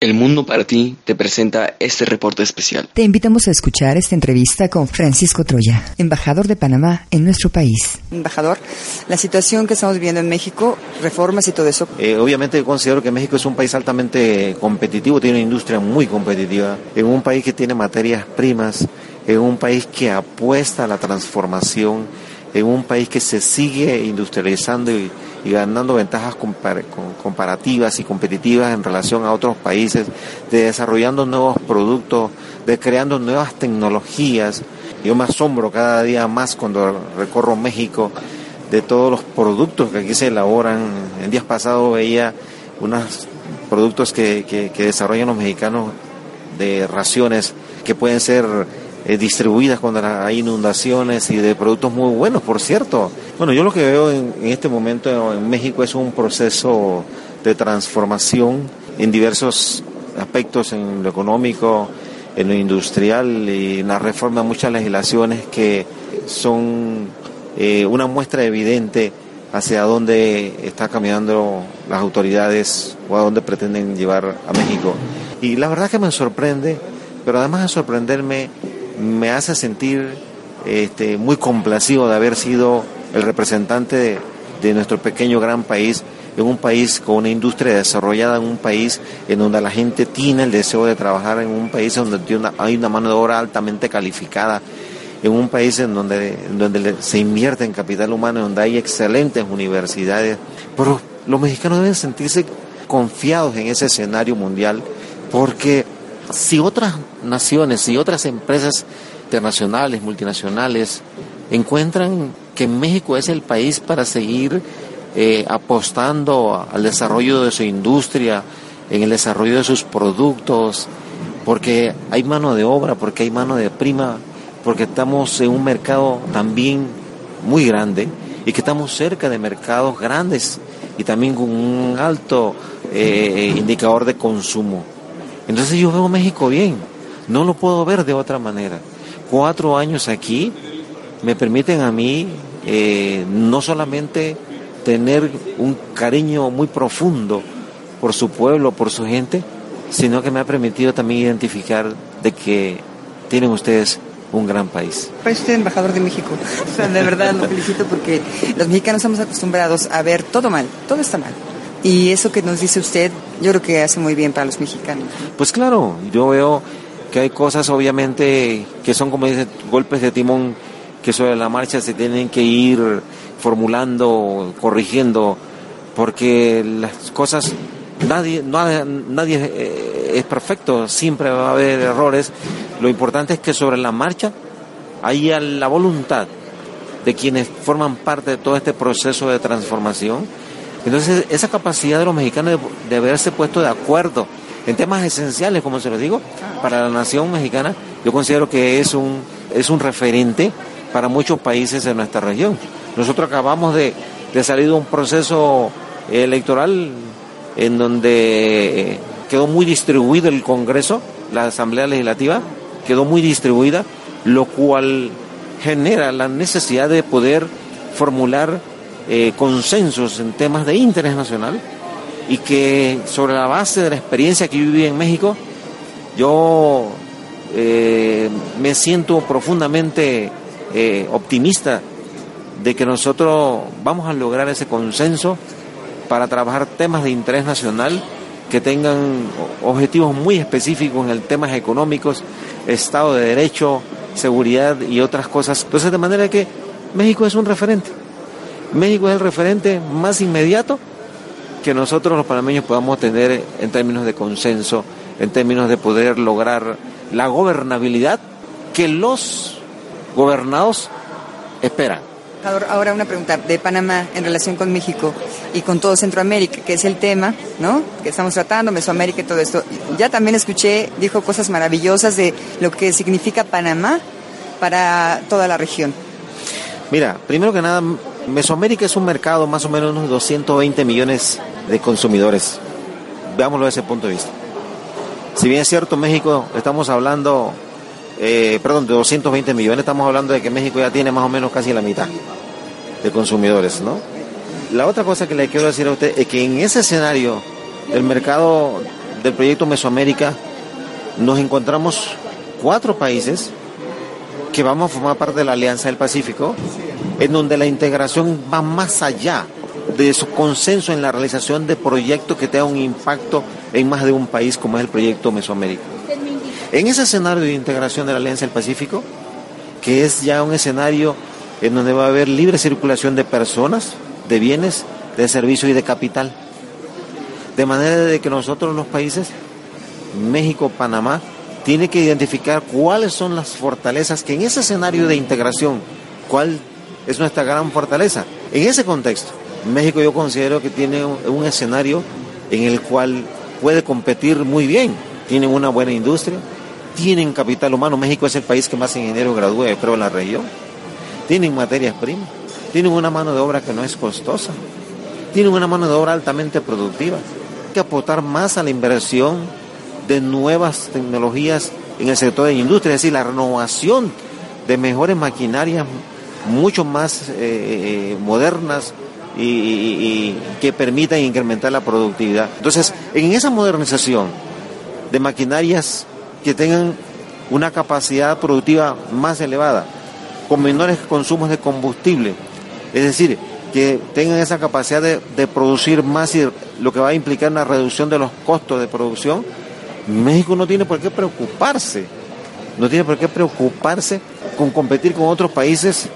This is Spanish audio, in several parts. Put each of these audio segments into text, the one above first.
El Mundo para ti te presenta este reporte especial. Te invitamos a escuchar esta entrevista con Francisco Troya, embajador de Panamá en nuestro país. Embajador, la situación que estamos viviendo en México, reformas y todo eso. Eh, obviamente considero que México es un país altamente competitivo, tiene una industria muy competitiva, en un país que tiene materias primas, en un país que apuesta a la transformación, en un país que se sigue industrializando y y ganando ventajas comparativas y competitivas en relación a otros países, de desarrollando nuevos productos, de creando nuevas tecnologías. Yo me asombro cada día más cuando recorro México de todos los productos que aquí se elaboran. En días pasados veía unos productos que, que desarrollan los mexicanos de raciones que pueden ser eh, distribuidas cuando hay inundaciones y de productos muy buenos, por cierto. Bueno, yo lo que veo en, este momento en México es un proceso de transformación en diversos aspectos, en lo económico, en lo industrial y en la reforma de muchas legislaciones que son eh, una muestra evidente hacia dónde está caminando las autoridades o a dónde pretenden llevar a México. Y la verdad que me sorprende, pero además de sorprenderme, me hace sentir este, muy complacido de haber sido el representante de, nuestro pequeño gran país, en un país con una industria desarrollada, en un país en donde la gente tiene el deseo de trabajar, en un país donde hay una mano de obra altamente calificada, en un país en donde, donde se invierte en capital humano, donde hay excelentes universidades. Pero los mexicanos deben sentirse confiados en ese escenario mundial porque si otras naciones, si otras empresas internacionales, multinacionales, encuentran que México es el país para seguir eh, apostando al desarrollo de su industria, en el desarrollo de sus productos, porque hay mano de obra, porque hay mano de prima, porque estamos en un mercado también muy grande y que estamos cerca de mercados grandes y también con un alto eh, indicador de consumo. Entonces yo veo México bien, no lo puedo ver de otra manera. Cuatro años aquí me permiten a mí eh, no solamente tener un cariño muy profundo por su pueblo, por su gente, sino que me ha permitido también identificar de que tienen ustedes un gran país. Usted embajador de México. de verdad lo felicito porque los mexicanos estamos acostumbrados a ver todo mal, todo está mal. Y eso que nos dice usted, yo creo que hace muy bien para los mexicanos. Pues claro, yo veo que hay cosas obviamente que son como dice golpes de timón que sobre la marcha se tienen que ir formulando, corrigiendo, porque las cosas nadie nadie eh, es perfecto, siempre va a haber errores. Lo importante es que sobre la marcha haya la voluntad de quienes forman parte de todo este proceso de transformación entonces, esa capacidad de los mexicanos de, haberse puesto de acuerdo en temas esenciales, como se lo digo, para la nación mexicana, yo considero que es un, es un referente para muchos países de nuestra región. Nosotros acabamos de, de salir de un proceso electoral en donde eh, quedó muy distribuido el Congreso, la Asamblea Legislativa, quedó muy distribuida, lo cual genera la necesidad de poder formular eh, consensos en temas de interés nacional y que sobre la base de la experiencia que yo viví en México, yo eh, me siento profundamente eh, optimista de que nosotros vamos a lograr ese consenso para trabajar temas de interés nacional que tengan objetivos muy específicos en el temas económicos, Estado de Derecho, seguridad y otras cosas. Entonces, de manera que México es un referente. México es el referente más inmediato que nosotros los panameños podamos tener en términos de consenso, en términos de poder lograr la gobernabilidad que los gobernados esperan. Ahora una pregunta de Panamá en relación con México y con todo Centroamérica, que es el tema, ¿no? Que estamos tratando, Mesoamérica y todo esto. Ya también escuché, dijo cosas maravillosas de lo que significa Panamá para toda la región. Mira, primero que nada, Mesoamérica es un mercado más o menos unos 220 millones de consumidores. Veámoslo desde ese punto de vista. Si bien es cierto, México, estamos hablando eh, perdón, de 220 millones, estamos hablando de que México ya tiene más o menos casi la mitad de consumidores, ¿no? La otra cosa que le quiero decir a usted es que en ese escenario del mercado del proyecto Mesoamérica nos encontramos cuatro países que vamos a formar parte de la Alianza del Pacífico, en donde la integración va más allá de su consenso en la realización de proyectos que tengan un impacto en más de un país como es el proyecto Mesoamérica. En ese escenario de integración de la Alianza del Pacífico, que es ya un escenario en donde va a haber libre circulación de personas, de bienes, de servicios y de capital. De manera de que nosotros los países, México, Panamá, tiene que identificar cuáles son las fortalezas que en ese escenario de integración, cuál es nuestra gran fortaleza. En ese contexto, México yo considero que tiene un, escenario en el cual puede competir muy bien. Tienen una buena industria, tienen capital humano. México es el país que más ingenieros gradúa, creo, en la región. Tienen materias primas, tienen una mano de obra que no es costosa, tienen una mano de obra altamente productiva. Hay que aportar más a la inversión de nuevas tecnologías en el sector de la industria, es decir, la renovación de mejores maquinarias mucho más eh, eh, modernas y que permitan incrementar la productividad. Entonces, en esa modernización de maquinarias que tengan una capacidad productiva más elevada, con menores consumos de combustible. Es decir, que tengan esa capacidad de, producir más y lo que va a implicar una reducción de los costos de producción, México no tiene por qué preocuparse, no tiene por qué preocuparse con competir con otros países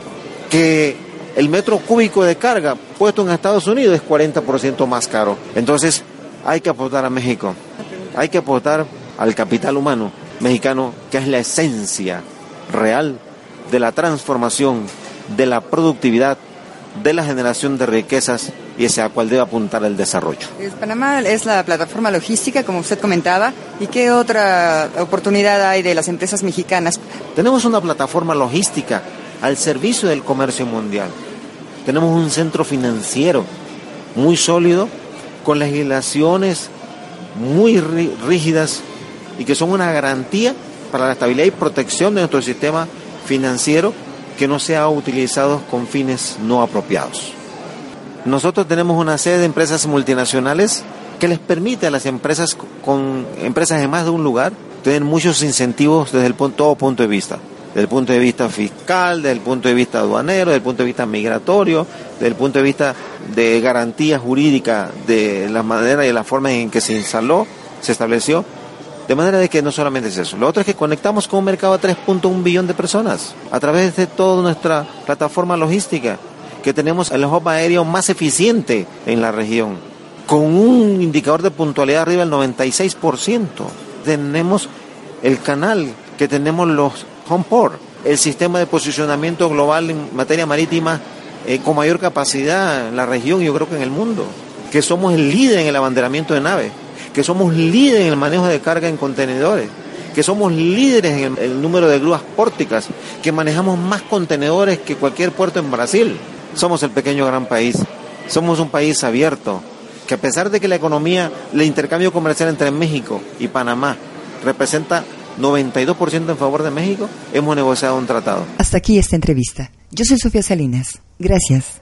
que el metro cúbico de carga puesto en Estados Unidos es 40% más caro. Entonces hay que aportar a México, hay que aportar al capital humano mexicano, que es la esencia real de la transformación, de la productividad, de la generación de riquezas y hacia cual debe apuntar el desarrollo. Panamá es la plataforma logística, como usted comentaba, ¿y qué otra oportunidad hay de las empresas mexicanas? Tenemos una plataforma logística al servicio del comercio mundial. Tenemos un centro financiero muy sólido, con legislaciones muy rígidas y que son una garantía para la estabilidad y protección de nuestro sistema financiero que no sea utilizado con fines no apropiados. Nosotros tenemos una serie de empresas multinacionales que les permite a las empresas con empresas en más de un lugar tener muchos incentivos desde el todo punto de vista. Desde el punto de vista fiscal, desde el punto de vista aduanero, desde el punto de vista migratorio, desde el punto de vista de garantía jurídica de la manera y la forma en que se instaló, se estableció de manera de que no solamente es eso, lo otro es que conectamos con un mercado a 3.1 billón de personas a través de toda nuestra plataforma logística, que tenemos el hub aéreo más eficiente en la región, con un indicador de puntualidad arriba del 96%. Tenemos el canal, que tenemos los port, el sistema de posicionamiento global en materia marítima eh, con mayor capacidad en la región y yo creo que en el mundo, que somos el líder en el abanderamiento de naves que somos líderes en el manejo de carga en contenedores, que somos líderes en el, número de grúas pórticas, que manejamos más contenedores que cualquier puerto en Brasil. Somos el pequeño gran país, somos un país abierto, que a pesar de que la economía, el intercambio comercial entre México y Panamá representa 92% en favor de México, hemos negociado un tratado. Hasta aquí esta entrevista. Yo soy Sofía Salinas. Gracias.